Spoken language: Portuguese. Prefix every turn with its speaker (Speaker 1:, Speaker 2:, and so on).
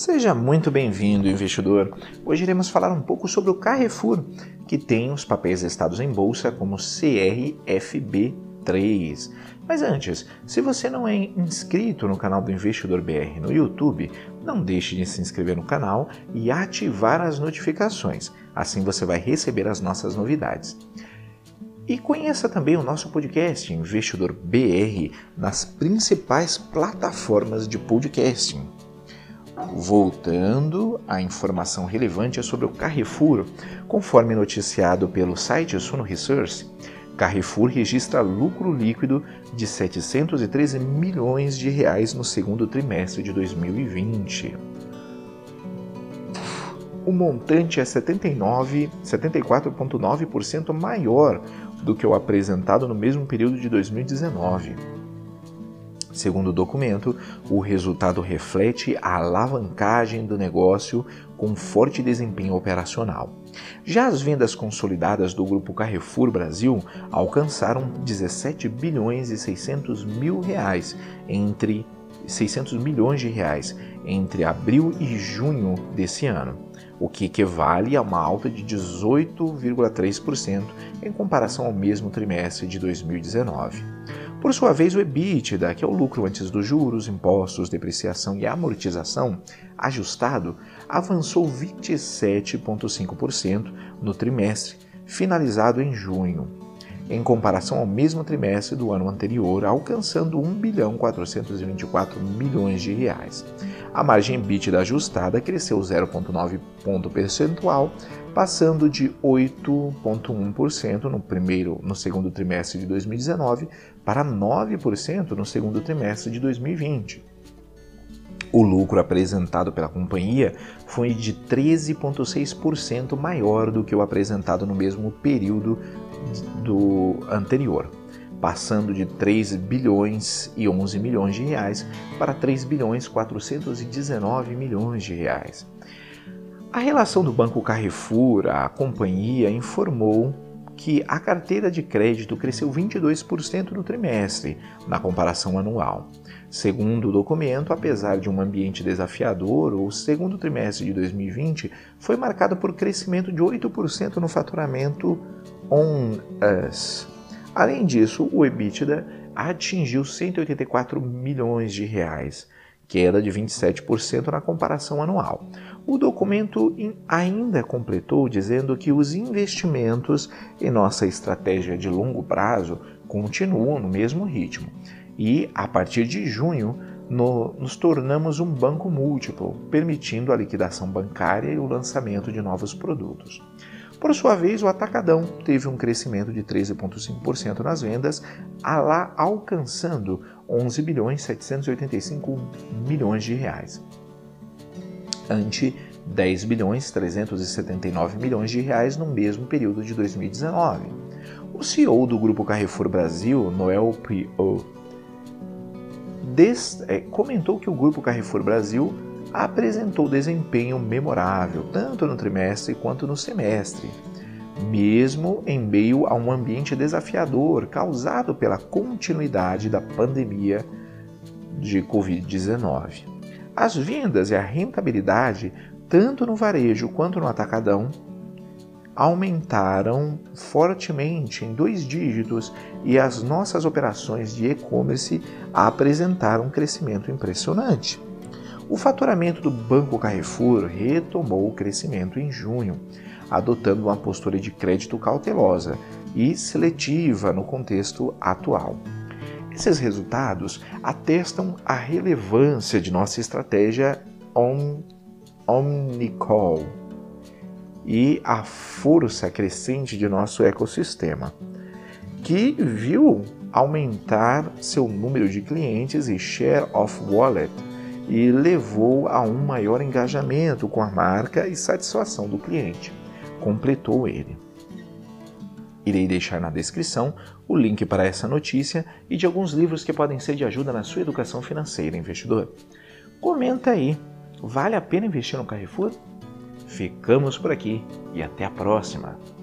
Speaker 1: Seja muito bem-vindo, investidor. Hoje iremos falar um pouco sobre o Carrefour, que tem os papéis listados em bolsa como CRFB3. Mas antes, se você não é inscrito no canal do Investidor BR no YouTube, não deixe de se inscrever no canal e ativar as notificações. Assim você vai receber as nossas novidades. E conheça também o nosso podcast Investidor BR nas principais plataformas de podcasting. Voltando à informação relevante sobre o Carrefour, conforme noticiado pelo site Suno Research, Carrefour registra lucro líquido de 713 milhões de reais no segundo trimestre de 2020. O montante é 74,9% maior do que o apresentado no mesmo período de 2019. Segundo o documento, o resultado reflete a alavancagem do negócio com forte desempenho operacional. Já as vendas consolidadas do grupo Carrefour Brasil alcançaram 17 bilhões e 600 mil reais entre 600 milhões de reais entre abril e junho desse ano, o que equivale a uma alta de 18,3% em comparação ao mesmo trimestre de 2019. Por sua vez, o EBITDA, que é o lucro antes dos juros, impostos, depreciação e amortização, ajustado, avançou 27,5% no trimestre, finalizado em junho, em comparação ao mesmo trimestre do ano anterior, alcançando 1 bilhão 424 milhões de reais. A margem EBITDA ajustada cresceu 0,9 ponto percentual, passando de 8,1% no primeiro, no segundo trimestre de 2019 para 9% no segundo trimestre de 2020. O lucro apresentado pela companhia foi de 13,6% maior do que o apresentado no mesmo período do anterior, passando de 3 bilhões e 11 milhões de reais para 3 bilhões 419 milhões de reais. A relação do Banco Carrefour, a companhia informou que a carteira de crédito cresceu 22% no trimestre, na comparação anual. Segundo o documento, apesar de um ambiente desafiador, o segundo trimestre de 2020 foi marcado por crescimento de 8% no faturamento on us. Além disso, o EBITDA atingiu 184 milhões de reais, queda de 27% na comparação anual. O documento ainda completou dizendo que os investimentos em nossa estratégia de longo prazo continuam no mesmo ritmo e, a partir de junho, no, nos tornamos um banco múltiplo, permitindo a liquidação bancária e o lançamento de novos produtos. Por sua vez, o Atacadão teve um crescimento de 13,5% nas vendas, lá alcançando 11 bilhões 785 milhões de reais ante 10 bilhões 379 milhões de reais no mesmo período de 2019. O CEO do Grupo Carrefour Brasil, Noel Priot, é, comentou que o Grupo Carrefour Brasil apresentou desempenho memorável, tanto no trimestre quanto no semestre, mesmo em meio a um ambiente desafiador causado pela continuidade da pandemia de Covid-19. As vendas e a rentabilidade, tanto no varejo quanto no atacadão, aumentaram fortemente em dois dígitos e as nossas operações de e-commerce apresentaram um crescimento impressionante. O faturamento do Banco Carrefour retomou o crescimento em junho, adotando uma postura de crédito cautelosa e seletiva no contexto atual. Esses resultados atestam a relevância de nossa estratégia on, Omnicall e a força crescente de nosso ecossistema, que viu aumentar seu número de clientes e share of wallet e levou a um maior engajamento com a marca e satisfação do cliente, completou ele. Irei deixar na descrição o link para essa notícia e de alguns livros que podem ser de ajuda na sua educação financeira, investidor. Comenta aí, vale a pena investir no Carrefour? Ficamos por aqui e até a próxima!